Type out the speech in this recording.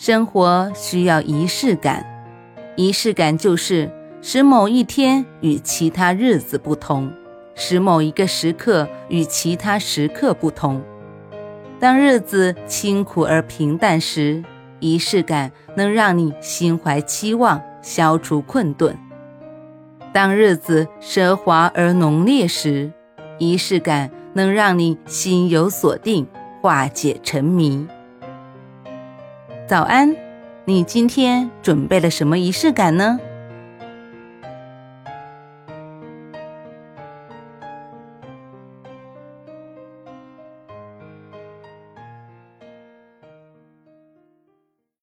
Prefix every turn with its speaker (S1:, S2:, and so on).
S1: 生活需要仪式感，仪式感就是使某一天与其他日子不同，使某一个时刻与其他时刻不同。当日子清苦而平淡时，仪式感能让你心怀期望，消除困顿；当日子奢华而浓烈时，仪式感能让你心有所定，化解沉迷。早安，你今天准备了什么仪式感呢？